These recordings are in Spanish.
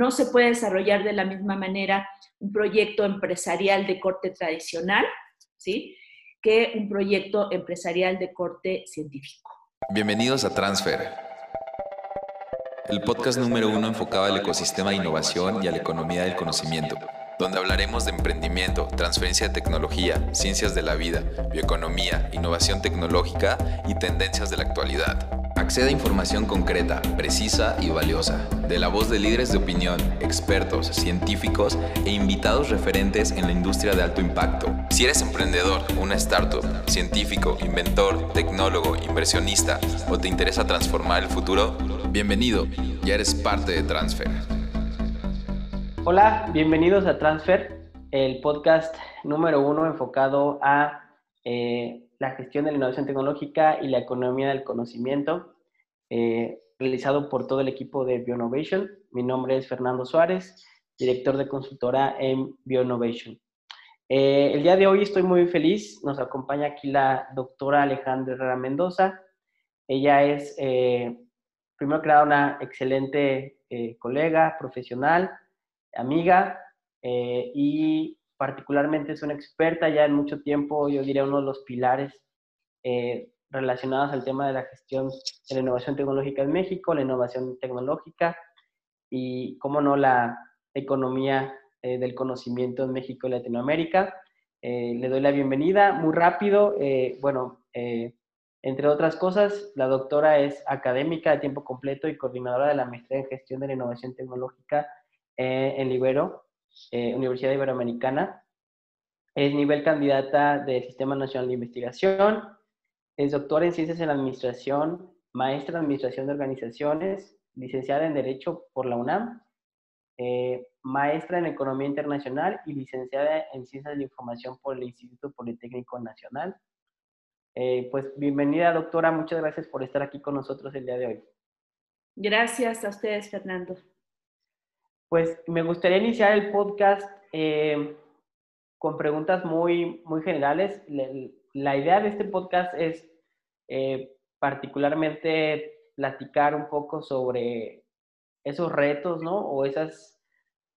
no se puede desarrollar de la misma manera un proyecto empresarial de corte tradicional, ¿sí? que un proyecto empresarial de corte científico. Bienvenidos a Transfer, el podcast número uno enfocado al ecosistema de innovación y a la economía del conocimiento, donde hablaremos de emprendimiento, transferencia de tecnología, ciencias de la vida, bioeconomía, innovación tecnológica y tendencias de la actualidad. Acceda a información concreta, precisa y valiosa, de la voz de líderes de opinión, expertos, científicos e invitados referentes en la industria de alto impacto. Si eres emprendedor, una startup, científico, inventor, tecnólogo, inversionista o te interesa transformar el futuro, bienvenido, ya eres parte de Transfer. Hola, bienvenidos a Transfer, el podcast número uno enfocado a eh, la gestión de la innovación tecnológica y la economía del conocimiento, eh, realizado por todo el equipo de BioNovation. Mi nombre es Fernando Suárez, director de consultora en BioNovation. Eh, el día de hoy estoy muy feliz, nos acompaña aquí la doctora Alejandra Herrera Mendoza. Ella es, eh, primero que nada, una excelente colega, profesional, amiga y particularmente es una experta ya en mucho tiempo, yo diría uno de los pilares eh, relacionados al tema de la gestión de la innovación tecnológica en México, la innovación tecnológica y, cómo no, la economía eh, del conocimiento en México y Latinoamérica. Eh, le doy la bienvenida muy rápido. bueno, entre otras cosas, la doctora es académica de tiempo completo y coordinadora de la maestría en gestión de la innovación tecnológica en Libero eh, Universidad Iberoamericana. Es nivel candidata del Sistema Nacional de Investigación. Es doctora en Ciencias en la Administración, maestra en Administración de Organizaciones, licenciada en Derecho por la UNAM, eh, maestra en Economía Internacional y licenciada en Ciencias de la Información por el Instituto Politécnico Nacional. Eh, pues bienvenida, doctora. Muchas gracias por estar aquí con nosotros el día de hoy. Gracias a ustedes, Fernando. Pues me gustaría iniciar el podcast eh, con preguntas muy, muy generales. La, idea de este podcast es eh, particularmente platicar un poco sobre esos retos, ¿no? O esos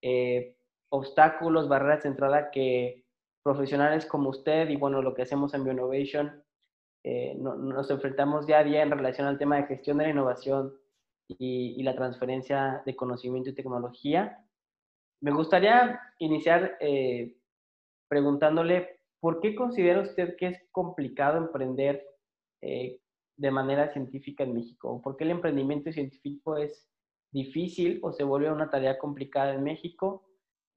eh, obstáculos, barreras de entrada que profesionales como usted y bueno, lo que hacemos en BioInnovation, nos enfrentamos día a día en relación al tema de gestión de la innovación y, la transferencia de conocimiento y tecnología. Me gustaría iniciar eh, preguntándole, ¿por qué considera usted que es complicado emprender eh, de manera científica en México? ¿Por qué el emprendimiento científico es difícil o se vuelve una tarea complicada en México?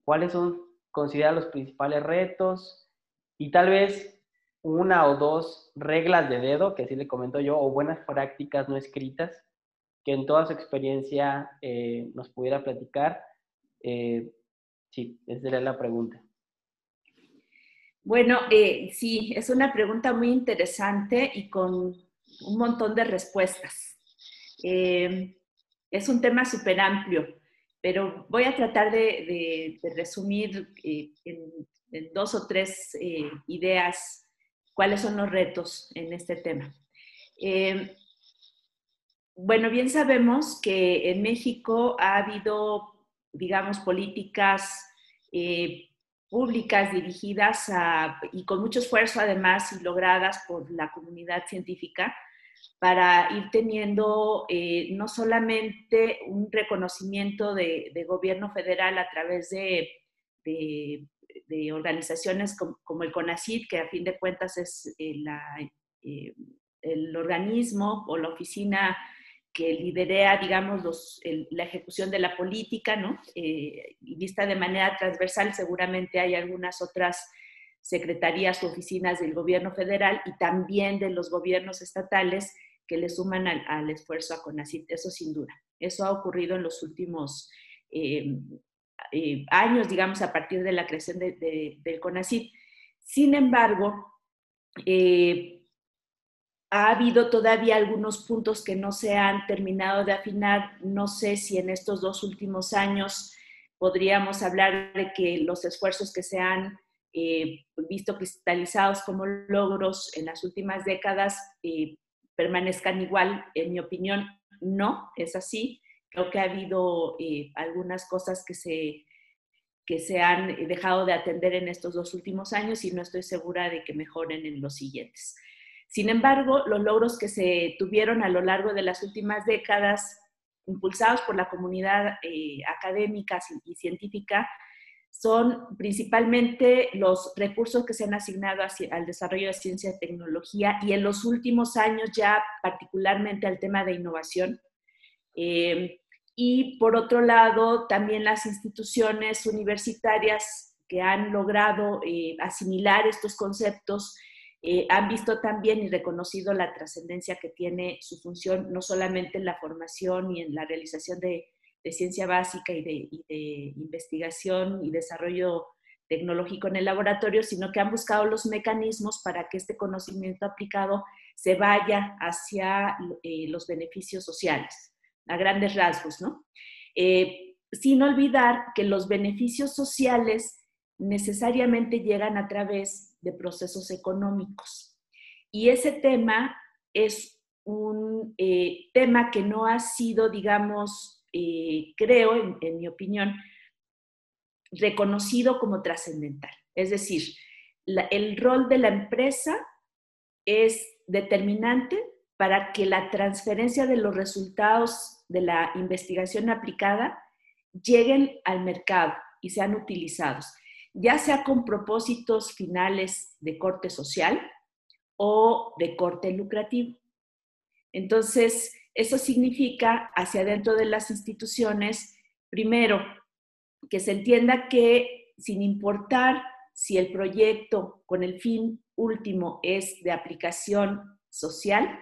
¿Cuáles son, considera, los principales retos? Y tal vez una o dos reglas de dedo, que así le comento yo, o buenas prácticas no escritas que en toda su experiencia eh, nos pudiera platicar. Eh, sí, esa era la pregunta. Bueno, eh, sí, es una pregunta muy interesante y con un montón de respuestas. es un tema súper amplio, pero voy a tratar de, resumir en, en, dos o tres ideas cuáles son los retos en este tema. Bueno, bien sabemos que en México ha habido, digamos, políticas eh, públicas dirigidas a, y con mucho esfuerzo además y logradas por la comunidad científica para ir teniendo eh, no solamente un reconocimiento de, gobierno federal a través de, organizaciones como, el CONACYT, que a fin de cuentas es eh, el organismo o la oficina que liderea, digamos, los, la ejecución de la política, ¿no? Eh, y vista de manera transversal, seguramente hay algunas otras secretarías o oficinas del gobierno federal y también de los gobiernos estatales que le suman al, esfuerzo a CONACYT, eso sin duda. Eso ha ocurrido en los últimos eh, eh, años, digamos, a partir de la creación de, del CONACYT. Sin embargo, ha habido todavía algunos puntos que no se han terminado de afinar. No sé si en estos dos últimos años podríamos hablar de que los esfuerzos que se han eh, visto cristalizados como logros en las últimas décadas eh, permanezcan igual. En mi opinión, no es así. creo que ha habido algunas cosas que se, que se han dejado de atender en estos dos últimos años y no estoy segura de que mejoren en los siguientes. Sin embargo, los logros que se tuvieron a lo largo de las últimas décadas, impulsados por la comunidad académica y científica, son principalmente los recursos que se han asignado al desarrollo de ciencia y tecnología y en los últimos años ya particularmente al tema de innovación. Eh, y por otro lado, también las instituciones universitarias que han logrado eh, asimilar estos conceptos eh, han visto también y reconocido la trascendencia que tiene su función, no solamente en la formación y en la realización de ciencia básica y de, investigación y desarrollo tecnológico en el laboratorio, sino que han buscado los mecanismos para que este conocimiento aplicado se vaya hacia eh, los beneficios sociales, a grandes rasgos, ¿no? Eh, sin olvidar que los beneficios sociales necesariamente llegan a través de procesos económicos. Y ese tema es un eh, tema que no ha sido, digamos, eh, creo, en, mi opinión, reconocido como trascendental. Es decir, el rol de la empresa es determinante para que la transferencia de los resultados de la investigación aplicada lleguen al mercado y sean utilizados, ya sea con propósitos finales de corte social o de corte lucrativo. Entonces, eso significa hacia adentro de las instituciones, primero, que se entienda que sin importar si el proyecto con el fin último es de aplicación social,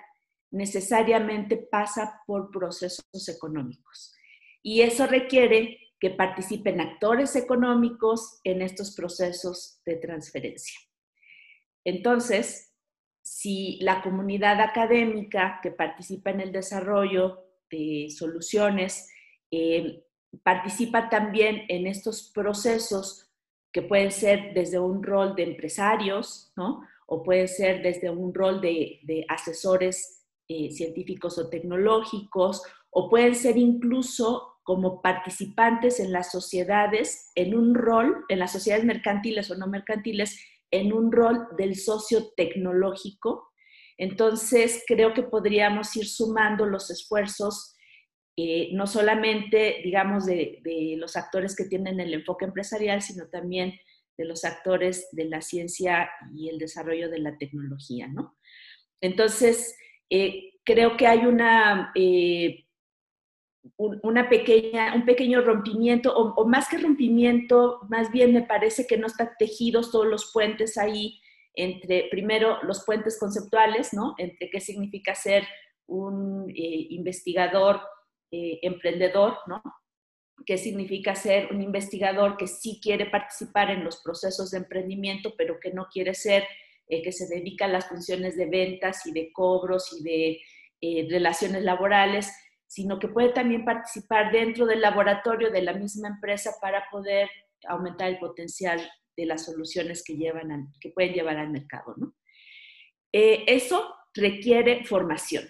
necesariamente pasa por procesos económicos. Y eso requiere que participen actores económicos en estos procesos de transferencia. Entonces, si la comunidad académica que participa en el desarrollo de soluciones eh, participa también en estos procesos que pueden ser desde un rol de empresarios, ¿no? O pueden ser desde un rol de, asesores eh, científicos o tecnológicos, o pueden ser incluso como participantes en las sociedades, en un rol, en las sociedades mercantiles o no mercantiles, en un rol del socio tecnológico. Entonces, creo que podríamos ir sumando los esfuerzos, eh, no solamente, digamos, de, los actores que tienen el enfoque empresarial, sino también de los actores de la ciencia y el desarrollo de la tecnología, ¿no? Entonces, eh, creo que hay una eh, una pequeña, un pequeño rompimiento, o, más que rompimiento, más bien me parece que no están tejidos todos los puentes ahí entre, primero, los puentes conceptuales, ¿no? Entre qué significa ser un eh, investigador eh, emprendedor, ¿no? ¿Qué significa ser un investigador que sí quiere participar en los procesos de emprendimiento, pero que no quiere ser, eh, que se dedica a las funciones de ventas y de cobros y de relaciones laborales? Sino que puede también participar dentro del laboratorio de la misma empresa para poder aumentar el potencial de las soluciones que, llevan que pueden llevar al mercado. Eh, eso requiere formación,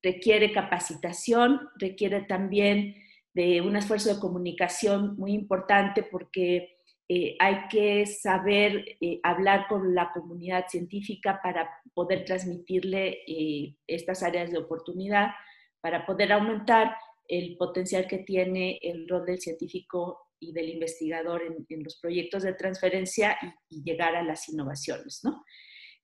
requiere capacitación, requiere también de un esfuerzo de comunicación muy importante porque eh, hay que saber eh, hablar con la comunidad científica para poder transmitirle estas áreas de oportunidad para poder aumentar el potencial que tiene el rol del científico y del investigador en, los proyectos de transferencia y, llegar a las innovaciones. ¿no?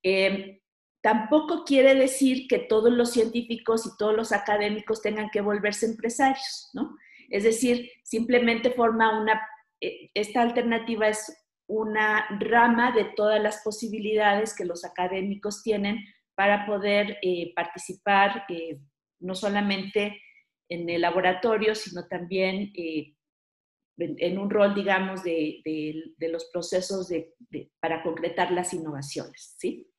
Em, tampoco quiere decir que todos los científicos y todos los académicos tengan que volverse empresarios, ¿no? Es decir, simplemente forma una, eh, esta alternativa es una rama de todas las posibilidades que los académicos tienen para poder eh, participar eh, no solamente en el laboratorio, sino también eh, en, un rol, digamos, de, los procesos para concretar las innovaciones, ¿sí?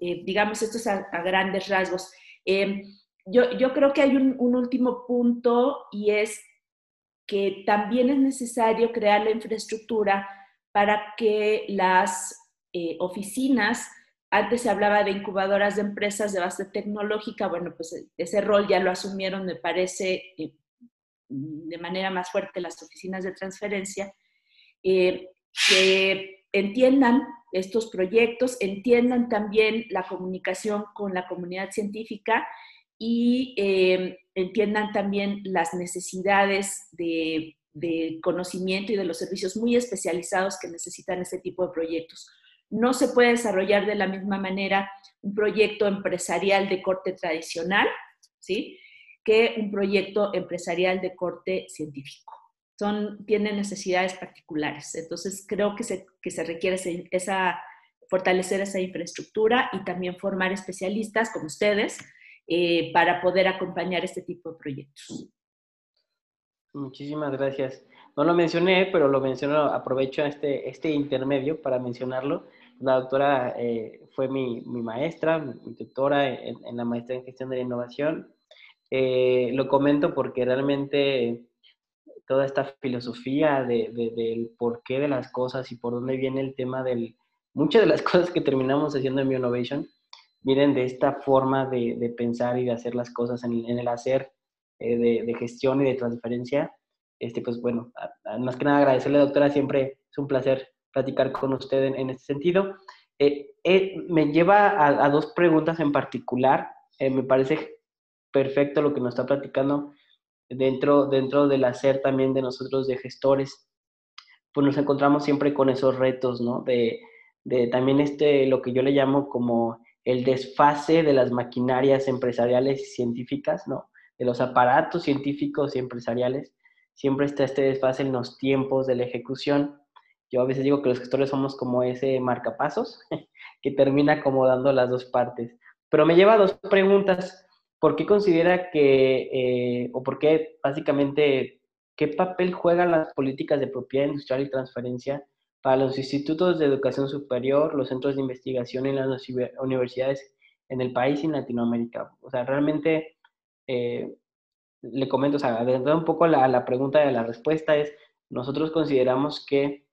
Eh, digamos, esto es a, grandes rasgos. Em, yo, creo que hay un, último punto y es que también es necesario crear la infraestructura para que las eh, oficinas antes se hablaba de incubadoras de empresas de base tecnológica, bueno, pues ese rol ya lo asumieron, me parece, eh, de manera más fuerte las oficinas de transferencia, eh, que entiendan estos proyectos, entiendan también la comunicación con la comunidad científica y eh, entiendan también las necesidades de, de, conocimiento y de los servicios muy especializados que necesitan este tipo de proyectos. No se puede desarrollar de la misma manera un proyecto empresarial de corte tradicional, ¿sí? que un proyecto empresarial de corte científico. Son, tienen necesidades particulares. Entonces, creo que se, que se requiere esa, fortalecer esa infraestructura y también formar especialistas como ustedes eh, para poder acompañar este tipo de proyectos. Muchísimas gracias. No lo mencioné, pero lo menciono, aprovecho este, este intermedio para mencionarlo. La doctora eh, fue mi, mi, maestra, mi tutora en, en, la maestría en gestión de la innovación eh, lo comento porque realmente toda esta filosofía de, del porqué de las cosas y por dónde viene el tema del... Muchas de las cosas que terminamos haciendo en Innovation vienen de esta forma de, pensar y de hacer las cosas en, el hacer eh, de, gestión y de transferencia. Este, pues bueno, más que nada agradecerle, doctora, siempre es un placer platicar con usted en, este sentido. Eh, me lleva a, dos preguntas en particular. me parece perfecto lo que nos está platicando dentro, dentro del hacer también de nosotros de gestores, pues nos encontramos siempre con esos retos, ¿no? De, de también este, lo que yo le llamo como el desfase de las maquinarias empresariales y científicas, ¿no? De los aparatos científicos y empresariales. Siempre está este desfase en los tiempos de la ejecución. Yo a veces digo que los gestores somos como ese marcapasos que termina acomodando las dos partes. Pero me lleva a dos preguntas. ¿por qué considera que, eh, o por qué básicamente, qué papel juegan las políticas de propiedad industrial y transferencia para los institutos de educación superior, los centros de investigación y las universidades en el país y en Latinoamérica? O sea, realmente, eh, le comento, o sea, un poco la, la pregunta de la respuesta es, nosotros consideramos que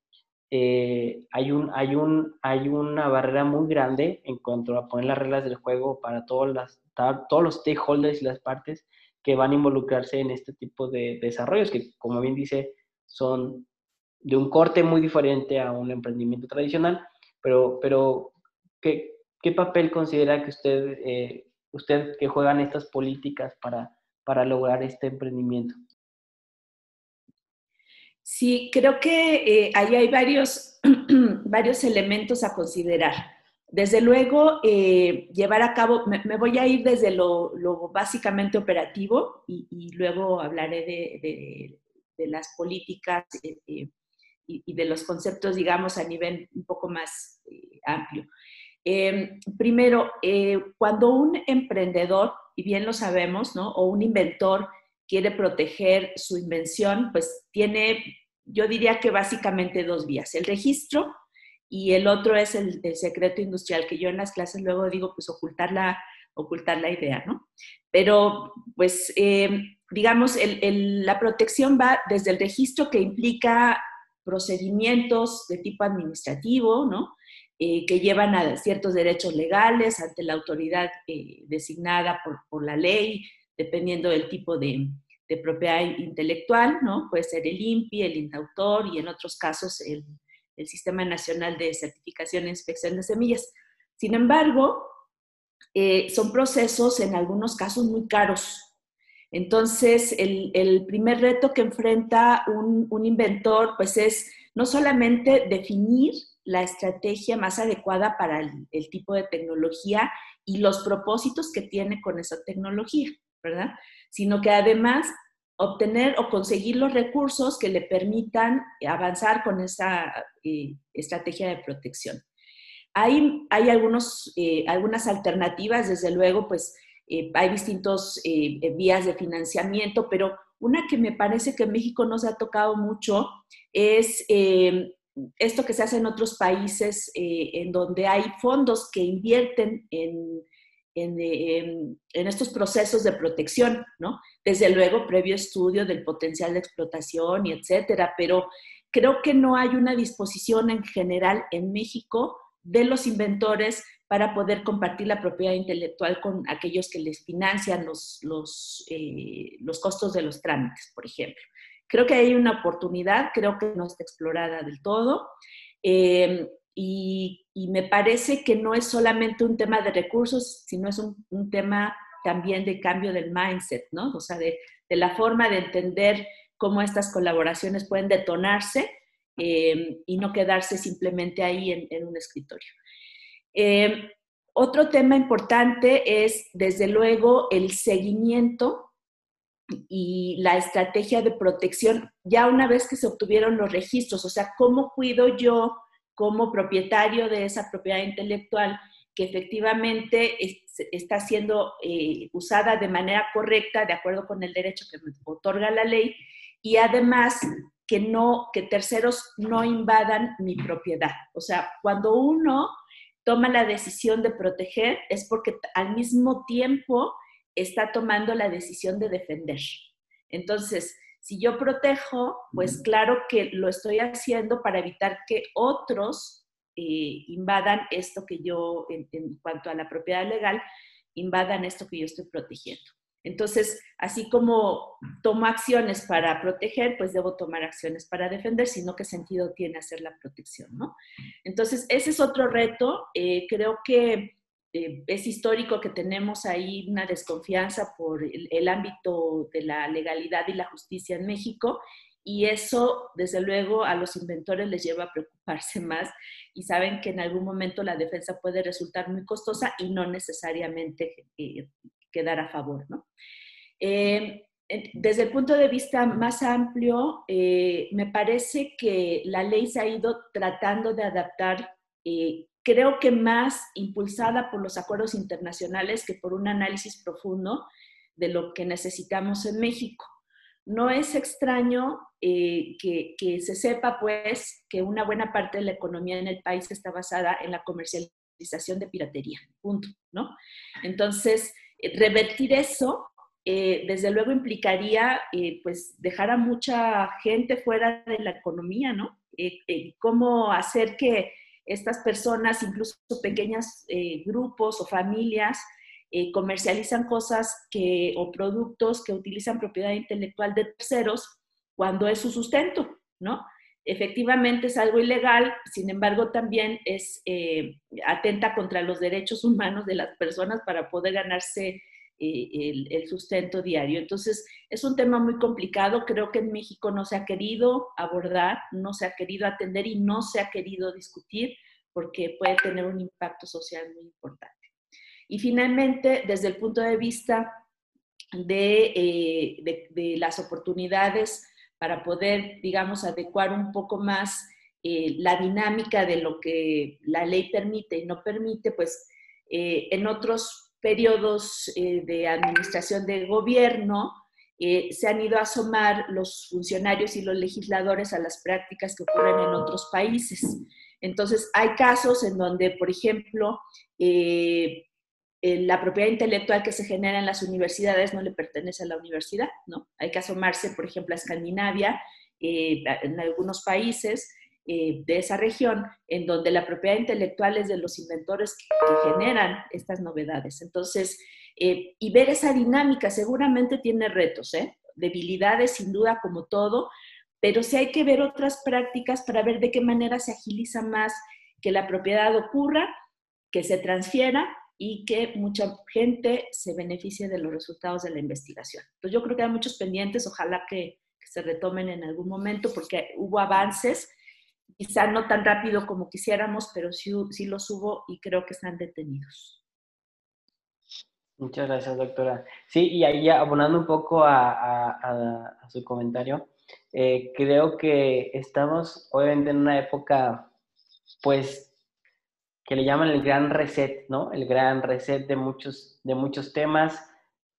eh, hay, un, hay, un, hay una barrera muy grande en cuanto a poner las reglas del juego para todas las, todos los stakeholders y las partes que van a involucrarse en este tipo de desarrollos, que como bien dice, son de un corte muy diferente a un emprendimiento tradicional, pero, pero ¿qué, qué papel considera que usted, eh, usted que juegan estas políticas para, para lograr este emprendimiento? Sí, creo que eh, ahí hay varios, varios elementos a considerar. Desde luego, eh, llevar a cabo, me, voy a ir desde lo, básicamente operativo y, luego hablaré de, las políticas eh, y, de los conceptos, digamos, a nivel un poco más amplio. Em, primero, cuando un emprendedor, y bien lo sabemos, ¿no? o un inventor quiere proteger su invención, pues tiene, yo diría que básicamente dos vías, el registro y el otro es el, secreto industrial, que yo en las clases luego digo, pues ocultar la, ocultar la idea, ¿no? Pero, pues, eh, digamos, la protección va desde el registro que implica procedimientos de tipo administrativo, ¿no? Eh, que llevan a ciertos derechos legales ante la autoridad eh, designada por, por, la ley, dependiendo del tipo de, de, propiedad intelectual, ¿no? Puede ser el INPI, el INTAUTOR y en otros casos el, el Sistema Nacional de Certificación e Inspección de Semillas. Sin embargo, eh, son procesos en algunos casos muy caros. Entonces, el, el primer reto que enfrenta un, un, inventor, pues es no solamente definir la estrategia más adecuada para el, el tipo de tecnología y los propósitos que tiene con esa tecnología, sino que además obtener o conseguir los recursos que le permitan avanzar con esa eh, estrategia de protección. Hay, hay algunos, eh, algunas alternativas, desde luego, pues eh, hay distintos vías de financiamiento, pero una que me parece que en México no se ha tocado mucho es esto que se hace en otros países, en donde hay fondos que invierten en en, estos procesos de protección, ¿no? Desde luego, previo estudio del potencial de explotación y etcétera, pero creo que no hay una disposición en general en México de los inventores para poder compartir la propiedad intelectual con aquellos que les financian los, los, eh, los costos de los trámites, por ejemplo. Creo que hay una oportunidad, creo que no está explorada del todo. Eh, y, me parece que no es solamente un tema de recursos, sino es un, un tema también de cambio del mindset, ¿no? O sea, de, de, la forma de entender cómo estas colaboraciones pueden detonarse eh, y no quedarse simplemente ahí en, en un escritorio. Eh, otro tema importante es, desde luego, el seguimiento y la estrategia de protección ya una vez que se obtuvieron los registros, o sea, cómo cuido yo como propietario de esa propiedad intelectual que efectivamente está siendo eh, usada de manera correcta, de acuerdo con el derecho que me otorga la ley, y además que no, que terceros no invadan mi propiedad. O sea, cuando uno toma la decisión de proteger es porque al mismo tiempo está tomando la decisión de defender. Entonces, si yo protejo, pues claro que lo estoy haciendo para evitar que otros eh, invadan esto que yo, en, cuanto a la propiedad legal, invadan esto que yo estoy protegiendo. Entonces, así como tomo acciones para proteger, pues debo tomar acciones para defender, sino qué sentido tiene hacer la protección, ¿no? Entonces, ese es otro reto. Eh, creo que eh, es histórico que tenemos ahí una desconfianza por el, ámbito de la legalidad y la justicia en México y eso, desde luego, a los inventores les lleva a preocuparse más y saben que en algún momento la defensa puede resultar muy costosa y no necesariamente eh, quedar a favor. ¿no? Eh, desde el punto de vista más amplio, me parece que la ley se ha ido tratando de adaptar creo que más impulsada por los acuerdos internacionales que por un análisis profundo de lo que necesitamos en México. No es extraño eh, que, se sepa, pues, que una buena parte de la economía en el país está basada en la comercialización de piratería, punto, ¿no? Entonces, eh, revertir eso, eh, desde luego implicaría, pues, dejar a mucha gente fuera de la economía, ¿no? ¿Cómo hacer que estas personas, incluso pequeños eh, grupos o familias, eh, comercializan cosas o productos que utilizan propiedad intelectual de terceros cuando es su sustento, ¿no? Efectivamente es algo ilegal, sin embargo también es eh, atenta contra los derechos humanos de las personas para poder ganarse el, sustento diario. Entonces, es un tema muy complicado. Creo que en México no se ha querido abordar, no se ha querido atender y no se ha querido discutir porque puede tener un impacto social muy importante. Y finalmente, desde el punto de vista de, eh, las oportunidades para poder, digamos, adecuar un poco más eh, la dinámica de lo que la ley permite y no permite, pues eh, en otros periodos eh, de administración de gobierno, eh, se han ido a asomar los funcionarios y los legisladores a las prácticas que ocurren en otros países. Entonces, hay casos en donde, por ejemplo, eh, la propiedad intelectual que se genera en las universidades no le pertenece a la universidad, ¿no? Hay que asomarse, por ejemplo, a Escandinavia, en algunos países, eh, de esa región, en donde la propiedad intelectual es de los inventores que, generan estas novedades. Entonces, eh, y ver esa dinámica seguramente tiene retos, ¿eh? debilidades sin duda como todo, pero sí hay que ver otras prácticas para ver de qué manera se agiliza más que la propiedad ocurra, que se transfiera y que mucha gente se beneficie de los resultados de la investigación. Entonces yo creo que hay muchos pendientes, ojalá que se retomen en algún momento porque hubo avances quizá no tan rápido como quisiéramos, pero sí, sí los hubo y creo que están detenidos. Muchas gracias, doctora. Sí, y ahí abonando un poco a, su comentario, eh, creo que estamos obviamente en una época, pues, que le llaman el gran reset, ¿no? El gran reset de muchos, de muchos temas.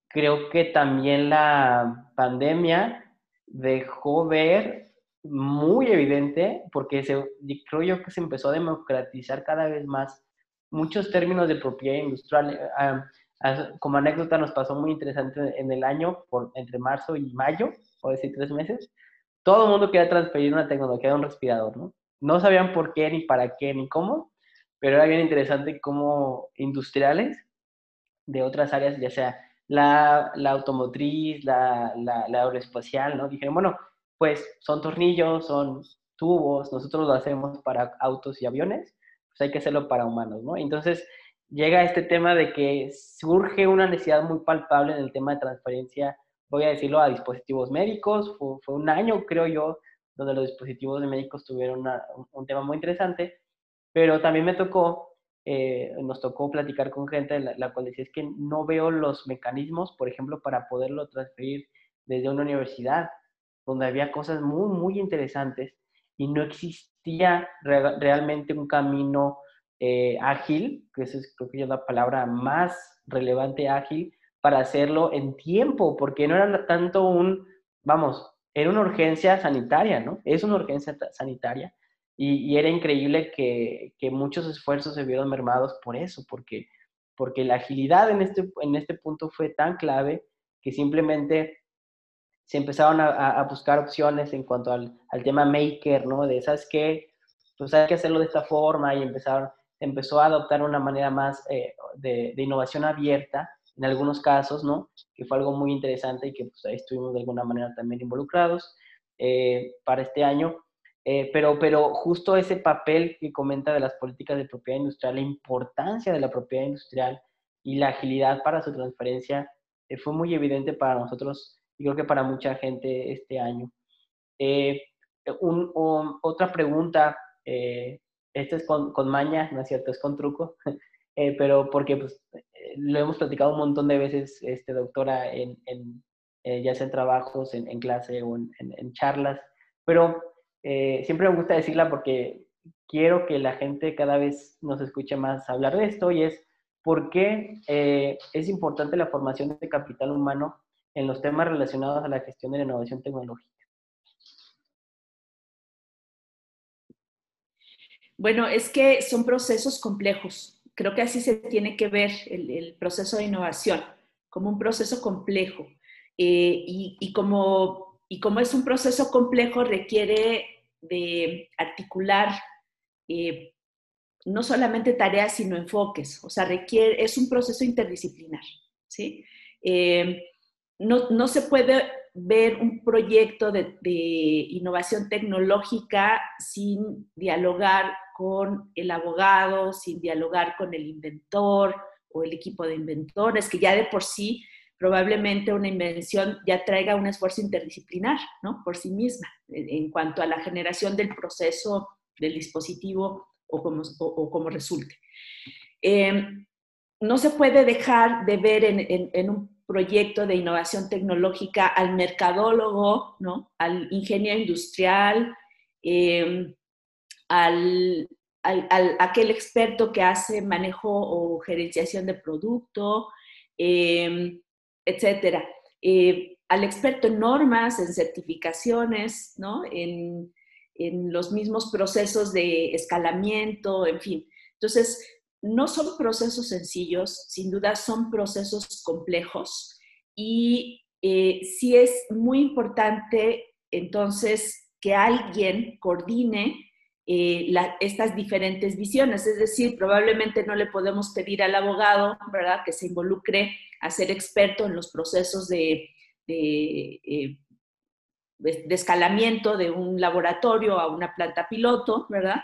Creo que también la pandemia dejó ver muy evidente porque se, creo yo que se empezó a democratizar cada vez más muchos términos de propiedad industrial. Eh, ah, ah, como anécdota nos pasó muy interesante en el año, por, entre marzo y mayo, o decir tres meses, todo el mundo quería transferir una tecnología de un respirador, ¿no? No sabían por qué, ni para qué, ni cómo, pero era bien interesante cómo industriales de otras áreas, ya sea la, la automotriz, la, la, la, aeroespacial, ¿no? Dijeron, bueno, pues son tornillos, son tubos, nosotros lo hacemos para autos y aviones, pues hay que hacerlo para humanos, ¿no? Entonces llega este tema de que surge una necesidad muy palpable en el tema de transferencia, voy a decirlo, a dispositivos médicos, fue, un año, creo yo, donde los dispositivos médicos tuvieron un tema muy interesante, pero también me tocó, eh, nos tocó platicar con gente la, la cual decía es que no veo los mecanismos, por ejemplo, para poderlo transferir desde una universidad, donde había cosas muy, muy interesantes y no existía realmente un camino eh, ágil, que esa es creo que es la palabra más relevante ágil, para hacerlo en tiempo, porque no era tanto un, vamos, era una urgencia sanitaria, ¿no? Es una urgencia sanitaria y, era increíble que, que, muchos esfuerzos se vieron mermados por eso, porque, porque la agilidad en este, en este punto fue tan clave que simplemente se empezaron a, buscar opciones en cuanto al, al, tema maker, ¿no? De, ¿sabes qué? Pues hay que hacerlo de esta forma y empezaron, empezó a adoptar una manera más eh, de, de, innovación abierta en algunos casos, ¿no? Que fue algo muy interesante y que pues, ahí estuvimos de alguna manera también involucrados eh, para este año. Eh, pero, pero justo ese papel que comenta de las políticas de propiedad industrial, la importancia de la propiedad industrial y la agilidad para su transferencia, fue muy evidente para nosotros y creo que para mucha gente este año. Eh, otra pregunta, eh, es con, con, maña, ¿no es cierto? Es con truco, eh, pero porque pues, lo hemos platicado un montón de veces, este, doctora, en, en ya sea en trabajos, en, en clase o en, en charlas, pero siempre me gusta decirla porque quiero que la gente cada vez nos escuche más hablar de esto y es por qué es importante la formación de capital humano en los temas relacionados a la gestión de la innovación tecnológica? Bueno, es que son procesos complejos. Creo que así se tiene que ver el, proceso de innovación, como un proceso complejo. Eh, y, como, y como es un proceso complejo, requiere de articular eh, no solamente tareas, sino enfoques. O sea, requiere, es un proceso interdisciplinar. ¿sí? Eh, no, se puede ver un proyecto de, innovación tecnológica sin dialogar con el abogado, sin dialogar con el inventor o el equipo de inventores, que ya de por sí probablemente una invención ya traiga un esfuerzo interdisciplinar, ¿no? Por sí misma, en, cuanto a la generación del proceso del dispositivo o como, como resulte. Eh, no se puede dejar de ver en un proyecto de innovación tecnológica al mercadólogo, ¿no? al ingeniero industrial, em, al, aquel experto que hace manejo o gerenciación de producto, eh, etcétera. Eh, al experto en normas, en certificaciones, ¿no? en, en los mismos procesos de escalamiento, en fin. Entonces, no son procesos sencillos, sin duda son procesos complejos y eh, sí es muy importante entonces que alguien coordine eh, estas diferentes visiones. Es decir, probablemente no le podemos pedir al abogado, ¿verdad?, que se involucre a ser experto en los procesos de, de, eh, de escalamiento de un laboratorio a una planta piloto, ¿verdad?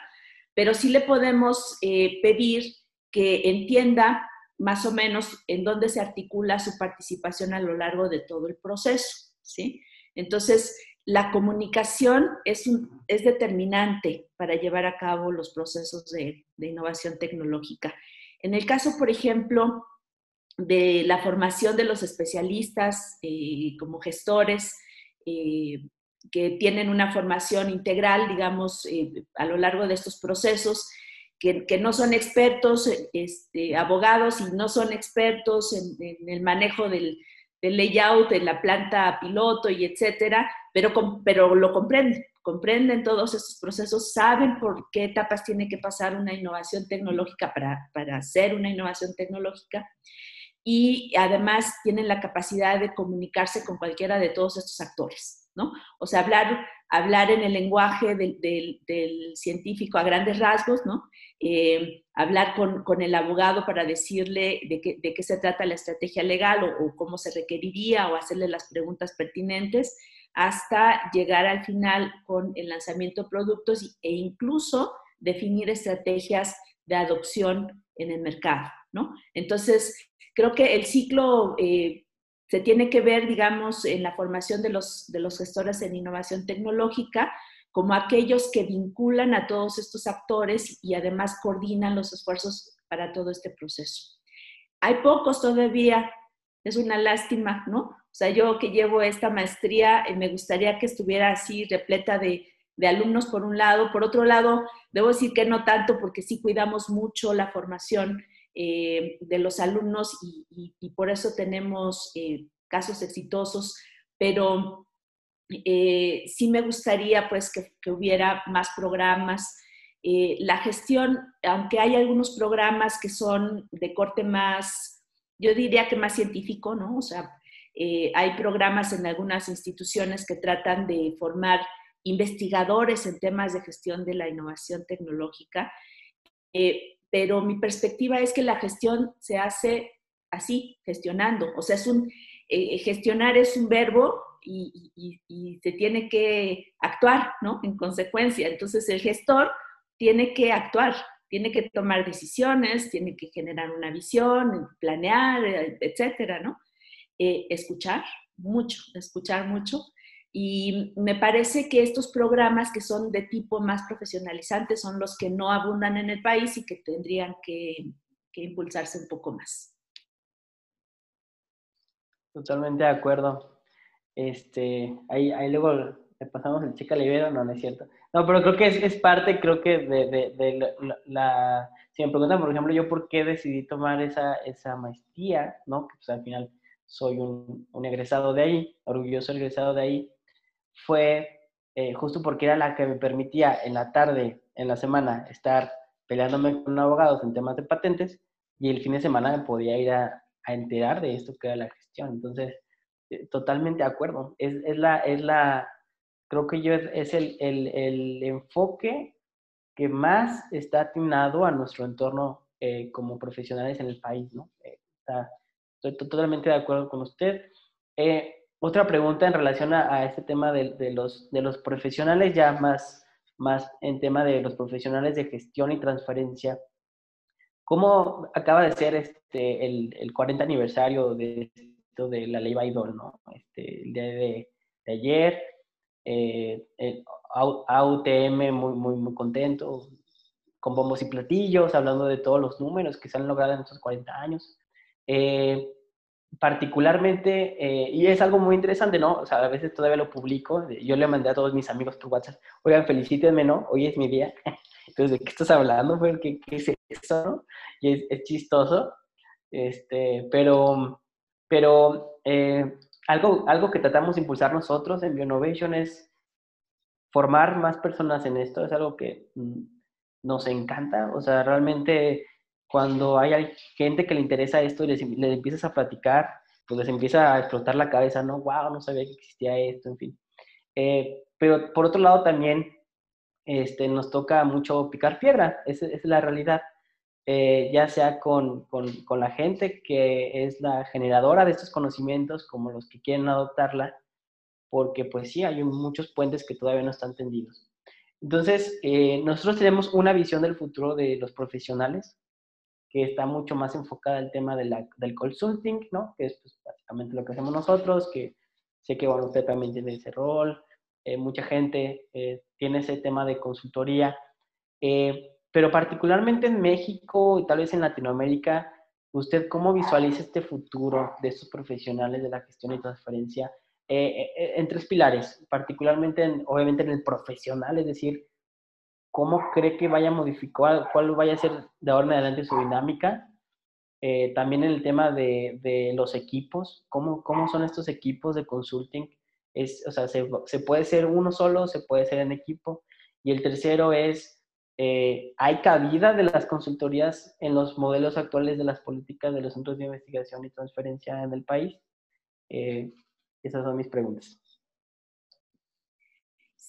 Pero sí le podemos pedir que entienda más o menos en dónde se articula su participación a lo largo de todo el proceso, ¿sí? Entonces, la comunicación es, es determinante para llevar a cabo los procesos de, innovación tecnológica. En el caso, por ejemplo, de la formación de los especialistas eh, como gestores, eh, que tienen una formación integral, digamos, eh, a lo largo de estos procesos, que, no son expertos, este, abogados, y no son expertos en, el manejo del, layout en la planta piloto y etcétera, pero, pero lo comprenden, comprenden todos estos procesos, saben por qué etapas tiene que pasar una innovación tecnológica para, para hacer una innovación tecnológica y además tienen la capacidad de comunicarse con cualquiera de todos estos actores. ¿no? O sea, hablar, hablar en el lenguaje del, científico a grandes rasgos, ¿no? Eh, hablar con, el abogado para decirle de qué, se trata la estrategia legal o, cómo se requeriría o hacerle las preguntas pertinentes hasta llegar al final con el lanzamiento de productos e incluso definir estrategias de adopción en el mercado, ¿no? Entonces, creo que el ciclo eh, se tiene que ver, digamos, en la formación de los, de los gestores en innovación tecnológica como aquellos que vinculan a todos estos actores y además coordinan los esfuerzos para todo este proceso. Hay pocos todavía, es una lástima, ¿no? O sea, yo que llevo esta maestría, eh, me gustaría que estuviera así repleta de, de alumnos por un lado, por otro lado, debo decir que no tanto porque sí cuidamos mucho la formación eh, de los alumnos y, por eso tenemos eh, casos exitosos, pero eh, sí me gustaría pues que, hubiera más programas. la gestión, aunque hay algunos programas que son de corte más, yo diría que más científico, ¿no? O sea, hay programas en algunas instituciones que tratan de formar investigadores en temas de gestión de la innovación tecnológica pero mi perspectiva es que la gestión se hace así, gestionando. O sea, es un, eh, gestionar es un verbo y, se tiene que actuar, ¿no? En consecuencia. Entonces, el gestor tiene que actuar, tiene que tomar decisiones, tiene que generar una visión, planear, etcétera, ¿no? Eh, escuchar mucho, escuchar mucho y me parece que estos programas que son de tipo más profesionalizante son los que no abundan en el país y que tendrían que, impulsarse un poco más. Totalmente de acuerdo. Este, ahí, ahí luego le pasamos el chica libero, no, no es cierto. No, pero creo que es, es parte, creo que de, de, la, Si me preguntan, por ejemplo, yo por qué decidí tomar esa, esa maestría, ¿no? Que pues al final soy un, un egresado de ahí, orgulloso egresado de ahí, fue eh, justo porque era la que me permitía en la tarde, en la semana, estar peleándome con abogados en temas de patentes y el fin de semana me podía ir a, enterar de esto que era la gestión. Entonces, eh, totalmente de acuerdo. Es, es, la, es la, creo que yo es, el, el, el, enfoque que más está atinado a nuestro entorno eh, como profesionales en el país, ¿no? estoy totalmente de acuerdo con usted. Otra pregunta en relación a, este tema de, los, de los profesionales, ya más, más en tema de los profesionales de gestión y transferencia. ¿Cómo acaba de ser este, el, el 40 aniversario de, de la ley Baidol, ¿no? Este, el día de, ayer, eh, AUTM muy, muy, muy contento, con bombos y platillos, hablando de todos los números que se han logrado en estos 40 años. Eh, particularmente, eh, y es algo muy interesante, ¿no? O sea, a veces todavía lo publico, yo le mandé a todos mis amigos por WhatsApp, oigan, felicítenme, ¿no? Hoy es mi día. Entonces, ¿de qué estás hablando? ¿Qué, qué es eso? Y es, es chistoso, este, pero, pero eh, algo, algo que tratamos de impulsar nosotros en Bionovation es formar más personas en esto, es algo que mm, nos encanta, o sea, realmente cuando hay gente que le interesa esto y les, empiezas a platicar, pues les empieza a explotar la cabeza, ¿no? Wow, no sabía que existía esto, en fin. Eh, pero por otro lado también este, nos toca mucho picar piedra, esa, es la realidad. Eh, ya sea con, con, con, la gente que es la generadora de estos conocimientos, como los que quieren adoptarla, porque pues sí, hay muchos puentes que todavía no están tendidos. Entonces, eh, nosotros tenemos una visión del futuro de los profesionales, que está mucho más enfocada al tema de la, del consulting, ¿no? Que es pues, básicamente lo que hacemos nosotros, que sé que bueno, usted también tiene ese rol, eh, mucha gente eh, tiene ese tema de consultoría, eh, pero particularmente en México y tal vez en Latinoamérica, ¿usted cómo visualiza este futuro de estos profesionales de la gestión y transferencia en tres pilares, particularmente, en, obviamente, en el profesional, es decir, cómo cree que vaya a modificar, cuál vaya a ser de ahora en adelante su dinámica. Eh, también en el tema de, de, los equipos, ¿cómo, cómo son estos equipos de consulting. Es, o sea, se, se, puede ser uno solo, se puede ser en equipo. Y el tercero es, eh, ¿hay cabida de las consultorías en los modelos actuales de las políticas de los centros de investigación y transferencia en el país? Eh, esas son mis preguntas.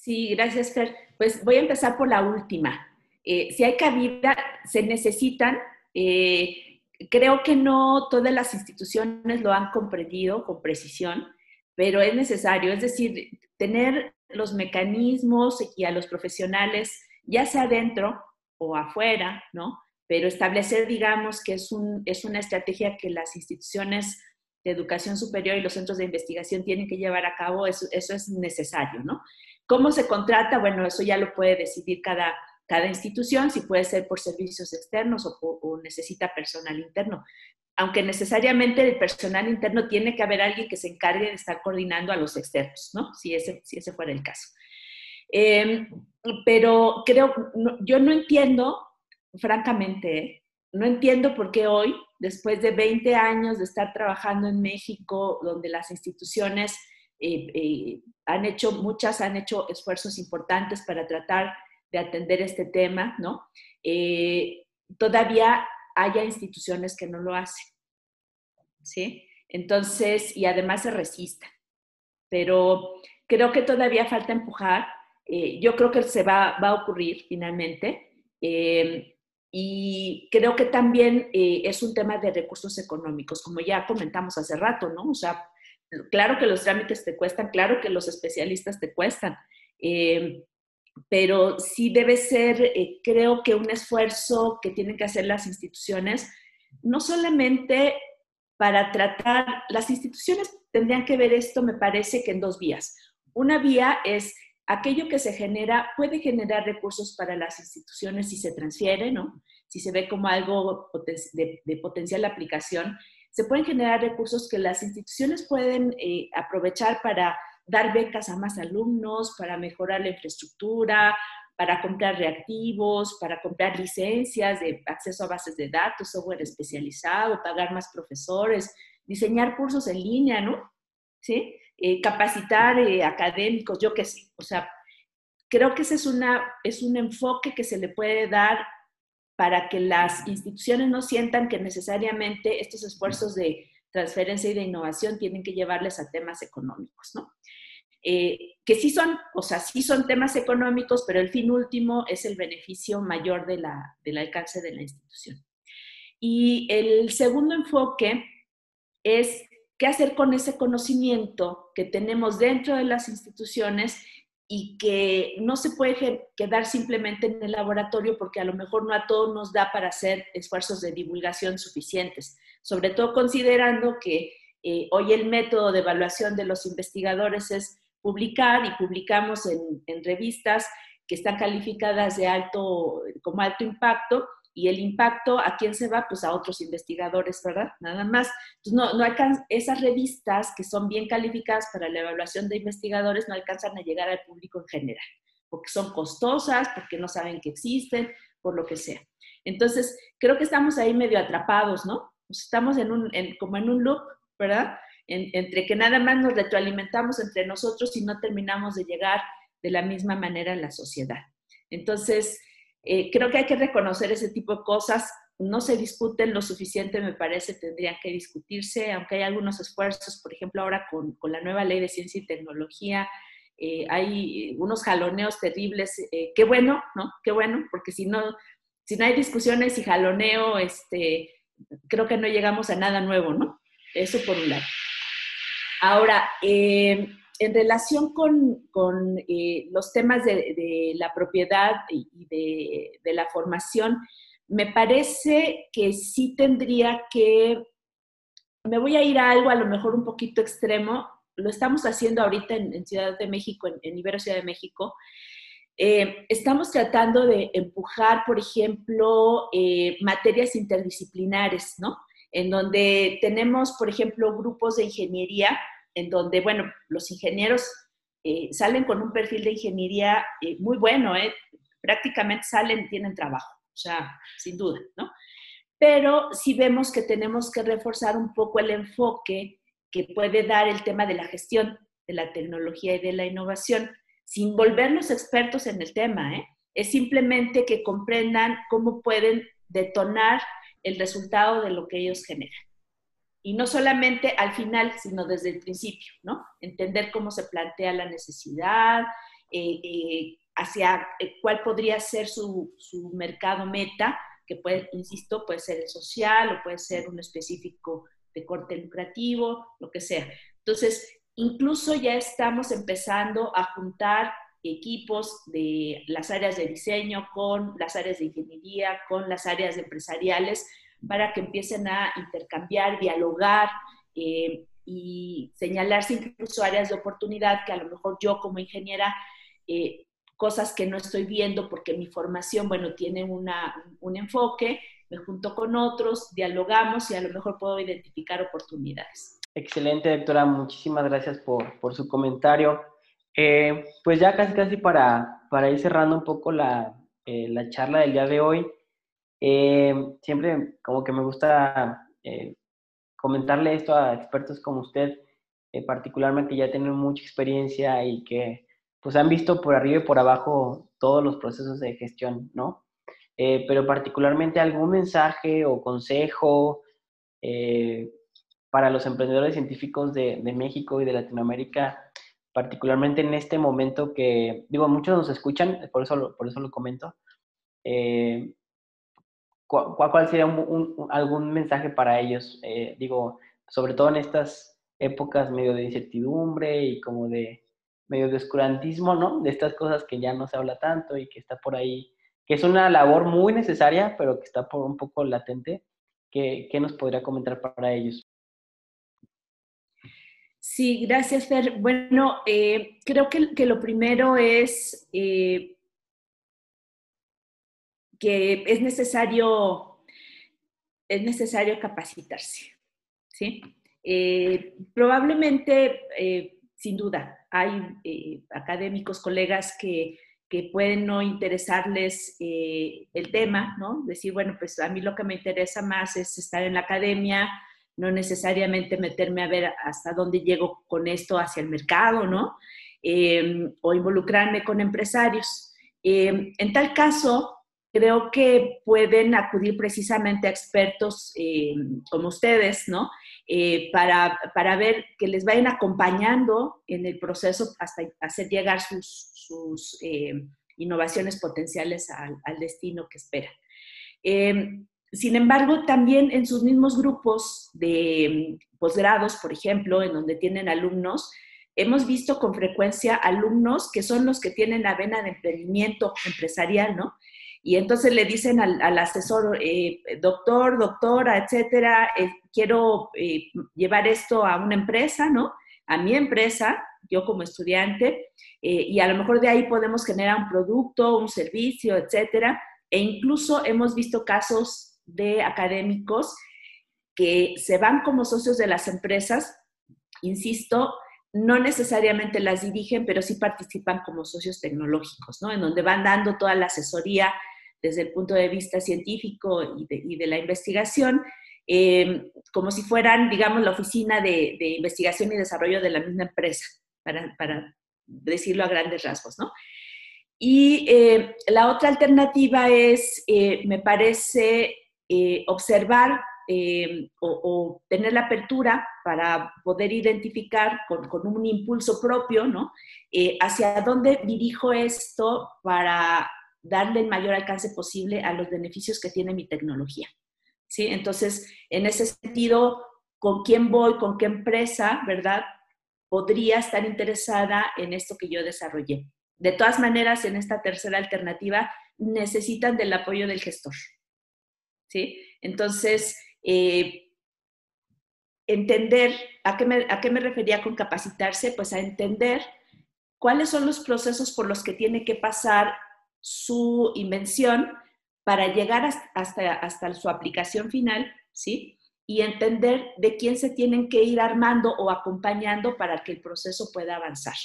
Sí, gracias, Fer. Pues voy a empezar por la última. Eh, si hay cabida, se necesitan, eh, creo que no todas las instituciones lo han comprendido con precisión, pero es necesario, es decir, tener los mecanismos y a los profesionales, ya sea adentro o afuera, ¿no? Pero establecer, digamos, que es, un, es una estrategia que las instituciones de educación superior y los centros de investigación tienen que llevar a cabo, eso, eso es necesario, ¿no? ¿Cómo se contrata? Bueno, eso ya lo puede decidir cada, cada institución, si puede ser por servicios externos o, necesita personal interno. Aunque necesariamente el personal interno tiene que haber alguien que se encargue de estar coordinando a los externos, ¿no? Si ese, si ese fuera el caso. Em, pero creo, yo no entiendo, francamente, no entiendo por qué hoy, después de 20 años de estar trabajando en México, donde las instituciones eh, eh, han hecho, muchas han hecho esfuerzos importantes para tratar de atender este tema, ¿no? Eh, todavía haya instituciones que no lo hacen, ¿sí? Entonces, y además se resisten. Pero creo que todavía falta empujar. yo creo que se va, va a ocurrir finalmente. y creo que también es un tema de recursos económicos, como ya comentamos hace rato, ¿no? O sea, Claro que los trámites te cuestan, claro que los especialistas te cuestan, eh, pero sí debe ser, eh, creo que un esfuerzo que tienen que hacer las instituciones, no solamente para tratar, las instituciones tendrían que ver esto, me parece que en dos vías. Una vía es aquello que se genera, puede generar recursos para las instituciones si se transfiere, ¿no? Si se ve como algo de, de potencial aplicación se pueden generar recursos que las instituciones pueden eh, aprovechar para dar becas a más alumnos, para mejorar la infraestructura, para comprar reactivos, para comprar licencias de acceso a bases de datos, software especializado, pagar más profesores, diseñar cursos en línea, ¿no? ¿Sí? Eh, capacitar eh, académicos, yo qué sé. O sea, creo que ese es, una, es un enfoque que se le puede dar para que las instituciones no sientan que necesariamente estos esfuerzos de transferencia y de innovación tienen que llevarles a temas económicos, ¿no? Eh, que sí son, o sea, sí son temas económicos, pero el fin último es el beneficio mayor del alcance de la institución. Y el segundo enfoque es qué hacer con ese conocimiento que tenemos dentro de las instituciones y que no se puede quedar simplemente en el laboratorio porque a lo mejor no a todos nos da para hacer esfuerzos de divulgación suficientes, sobre todo considerando que eh, hoy el método de evaluación de los investigadores es publicar y publicamos en, en revistas que están calificadas de alto, como alto impacto y el impacto, ¿a quién se va? Pues a otros investigadores, ¿verdad? Nada más. Entonces, no, no alcanzan, esas revistas que son bien calificadas para la evaluación de investigadores no alcanzan a llegar al público en general, porque son costosas, porque no saben que existen, por lo que sea. Entonces, creo que estamos ahí medio atrapados, ¿no? Estamos en un, como en un loop, ¿verdad? entre que nada más nos retroalimentamos entre nosotros y no terminamos de llegar de la misma manera a la sociedad. Entonces, eh, creo que hay que reconocer ese tipo de cosas. No se discuten lo suficiente, me parece, tendrían que discutirse, aunque hay algunos esfuerzos, por ejemplo, ahora con, con la nueva ley de ciencia y tecnología, eh, hay unos jaloneos terribles. Eh, qué bueno, ¿no? Qué bueno, porque si no, si no hay discusiones y jaloneo, este, creo que no llegamos a nada nuevo, ¿no? Eso por un lado. Ahora, eh, en relación con, eh, los temas de, la propiedad y de, la formación, me parece que sí tendría que, me voy a ir a algo a lo mejor un poquito extremo, lo estamos haciendo ahorita en, Ciudad de México, en, Ibero Ciudad de México. Eh, estamos tratando de empujar, por ejemplo, eh, materias interdisciplinares, ¿no? En donde tenemos, por ejemplo, grupos de ingeniería en donde, bueno, los ingenieros eh, salen con un perfil de ingeniería eh, muy bueno, ¿eh? prácticamente salen tienen trabajo, o sea, sin duda, ¿no? Pero sí vemos que tenemos que reforzar un poco el enfoque que puede dar el tema de la gestión de la tecnología y de la innovación, sin volvernos expertos en el tema, es simplemente que comprendan cómo pueden detonar el resultado de lo que ellos generan y no solamente al final, sino desde el principio, ¿no? Entender cómo se plantea la necesidad hacia cuál podría ser su, su mercado meta, que puede, insisto, puede ser el social o puede ser un específico de corte lucrativo, lo que sea. Entonces, incluso ya estamos empezando a juntar equipos de las áreas de diseño con las áreas de ingeniería, con las áreas empresariales, para que empiecen a intercambiar, dialogar eh, y señalarse incluso áreas de oportunidad que a lo mejor yo como ingeniera, eh, cosas que no estoy viendo porque mi formación, bueno, tiene una, un enfoque, me junto con otros, dialogamos y a lo mejor puedo identificar oportunidades. Excelente, doctora. Muchísimas gracias por, por su comentario. Eh, pues ya casi casi para, para ir cerrando un poco la, la charla del día de hoy, eh, siempre como que me gusta comentarle esto a expertos como usted, particularmente que ya tienen mucha experiencia y que pues han visto por arriba y por abajo todos los procesos de gestión, ¿no? pero particularmente algún mensaje o consejo para los emprendedores científicos de, de México y de Latinoamérica particularmente en este momento que, digo, muchos nos escuchan, por eso por eso lo comento. Eh, ¿cuál, ¿cuál, sería algún mensaje para ellos? Eh, digo, sobre todo en estas épocas medio de incertidumbre y como de medio de oscurantismo, ¿no? De estas cosas que ya no se habla tanto y que está por ahí, que es una labor muy necesaria, pero que está por un poco latente. ¿Qué, qué nos podría comentar para ellos? Sí, gracias, Fer. Bueno, eh, creo que, lo primero es eh, que es necesario, es necesario capacitarse. ¿sí? Eh, probablemente, sin duda, hay académicos, colegas que, que, pueden no interesarles el tema, ¿no? Decir, bueno, pues a mí lo que me interesa más es estar en la academia, no necesariamente meterme a ver hasta dónde llego con esto hacia el mercado, ¿no? O involucrarme con empresarios. Em, en tal caso, creo que pueden acudir precisamente a expertos em, como ustedes, ¿no? Eh, para, para, ver que les vayan acompañando en el proceso hasta hacer llegar sus, sus innovaciones potenciales al, al, destino que esperan. Sin embargo, también en sus mismos grupos de posgrados, por ejemplo, en donde tienen alumnos, hemos visto con frecuencia alumnos que son los que tienen la vena de emprendimiento empresarial, ¿no? Y entonces le dicen al, asesor, eh, doctor, doctora, etcétera, eh, quiero eh, llevar esto a una empresa, ¿no? A mi empresa, yo como estudiante, y a lo mejor de ahí podemos generar un producto, un servicio, etcétera. E incluso hemos visto casos de académicos que se van como socios de las empresas, insisto, no necesariamente las dirigen, pero sí participan como socios tecnológicos, ¿no? En donde van dando toda la asesoría desde el punto de vista científico y de, la investigación, em, como si fueran, digamos, la oficina de, investigación y desarrollo de la misma empresa, para, decirlo a grandes rasgos, ¿no? Y eh, la otra alternativa es, eh, me parece, eh, observar eh, o, tener la apertura para poder identificar con, un impulso propio, ¿no? Eh, hacia dónde dirijo esto para darle el mayor alcance posible a los beneficios que tiene mi tecnología. ¿Sí? Entonces, en ese sentido, ¿con quién voy? ¿Con qué empresa? ¿Verdad? Podría estar interesada en esto que yo desarrollé. De todas maneras, en esta tercera alternativa, necesitan del apoyo del gestor. ¿sí? Entonces, eh, entender, ¿a qué, ¿a qué me refería con capacitarse? Pues a entender cuáles son los procesos por los que tiene que pasar su invención para llegar hasta, hasta, su aplicación final, ¿sí? Y entender de quién se tienen que ir armando o acompañando para que el proceso pueda avanzar.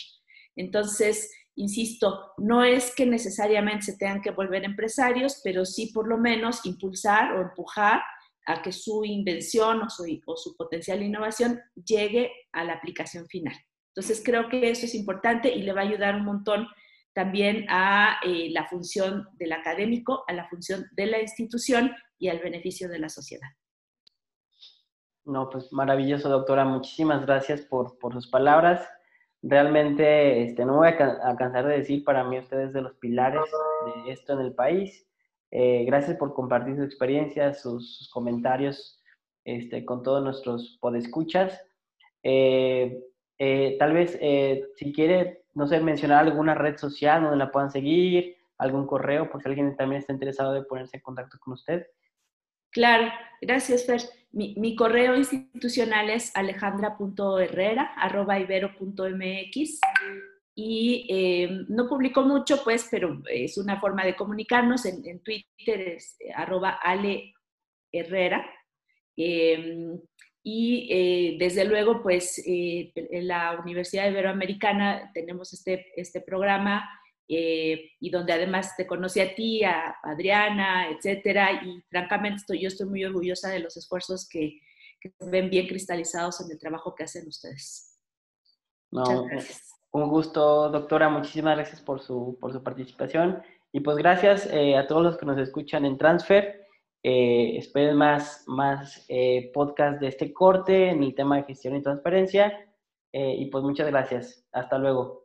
Entonces, Insisto, no es que necesariamente se tengan que volver empresarios, pero sí por lo menos impulsar o empujar a que su invención o su, potencial innovación llegue a la aplicación final. Entonces creo que eso es importante y le va a ayudar un montón también a eh, la función del académico, a la función de la institución y al beneficio de la sociedad. No, pues maravilloso, doctora. Muchísimas gracias por, por sus palabras. Realmente este, no voy a, cansar de decir, para mí ustedes de los pilares de esto en el país. Eh, gracias por compartir su experiencia, sus, comentarios este, con todos nuestros podescuchas. Eh, eh, tal vez, eh, si quiere, no sé, mencionar alguna red social donde la puedan seguir, algún correo, por si alguien también está interesado de ponerse en contacto con usted. Claro, gracias, Fer. Mi, correo institucional es alejandra.herrera.ibero.mx y eh, no publico mucho, pues, pero es una forma de comunicarnos. En, Twitter es arroba Ale Herrera. Em, y eh, desde luego, pues eh, en la Universidad Iberoamericana tenemos este, este programa eh, y donde además te conocí a ti, a Adriana, etcétera, y francamente estoy, yo estoy muy orgullosa de los esfuerzos que, que se ven bien cristalizados en el trabajo que hacen ustedes. No, un gusto, doctora. Muchísimas gracias por su, por su participación. Y pues gracias a todos los que nos escuchan en Transfer. Eh, esperen más, más eh, podcasts de este corte en el tema de gestión y transparencia. Eh, y pues muchas gracias. Hasta luego.